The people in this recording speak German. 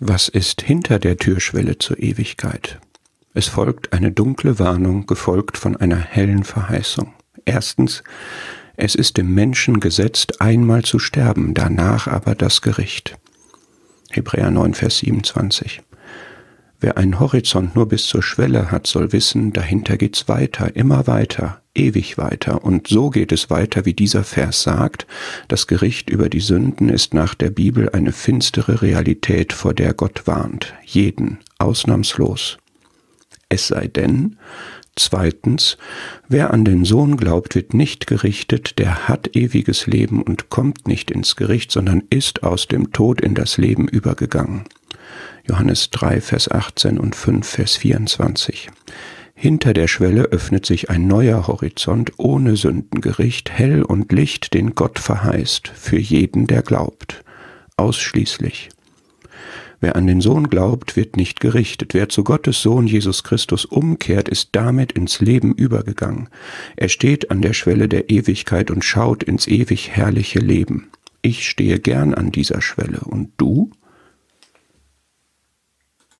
Was ist hinter der Türschwelle zur Ewigkeit? Es folgt eine dunkle Warnung, gefolgt von einer hellen Verheißung. Erstens, es ist dem Menschen gesetzt, einmal zu sterben, danach aber das Gericht. Hebräer 9, Vers 27. Wer einen Horizont nur bis zur Schwelle hat, soll wissen, dahinter geht's weiter, immer weiter, ewig weiter. Und so geht es weiter, wie dieser Vers sagt. Das Gericht über die Sünden ist nach der Bibel eine finstere Realität, vor der Gott warnt. Jeden, ausnahmslos. Es sei denn, zweitens, wer an den Sohn glaubt, wird nicht gerichtet, der hat ewiges Leben und kommt nicht ins Gericht, sondern ist aus dem Tod in das Leben übergegangen. Johannes 3, Vers 18 und 5, Vers 24. Hinter der Schwelle öffnet sich ein neuer Horizont ohne Sündengericht, hell und Licht, den Gott verheißt, für jeden, der glaubt. Ausschließlich. Wer an den Sohn glaubt, wird nicht gerichtet. Wer zu Gottes Sohn Jesus Christus umkehrt, ist damit ins Leben übergegangen. Er steht an der Schwelle der Ewigkeit und schaut ins ewig herrliche Leben. Ich stehe gern an dieser Schwelle. Und du?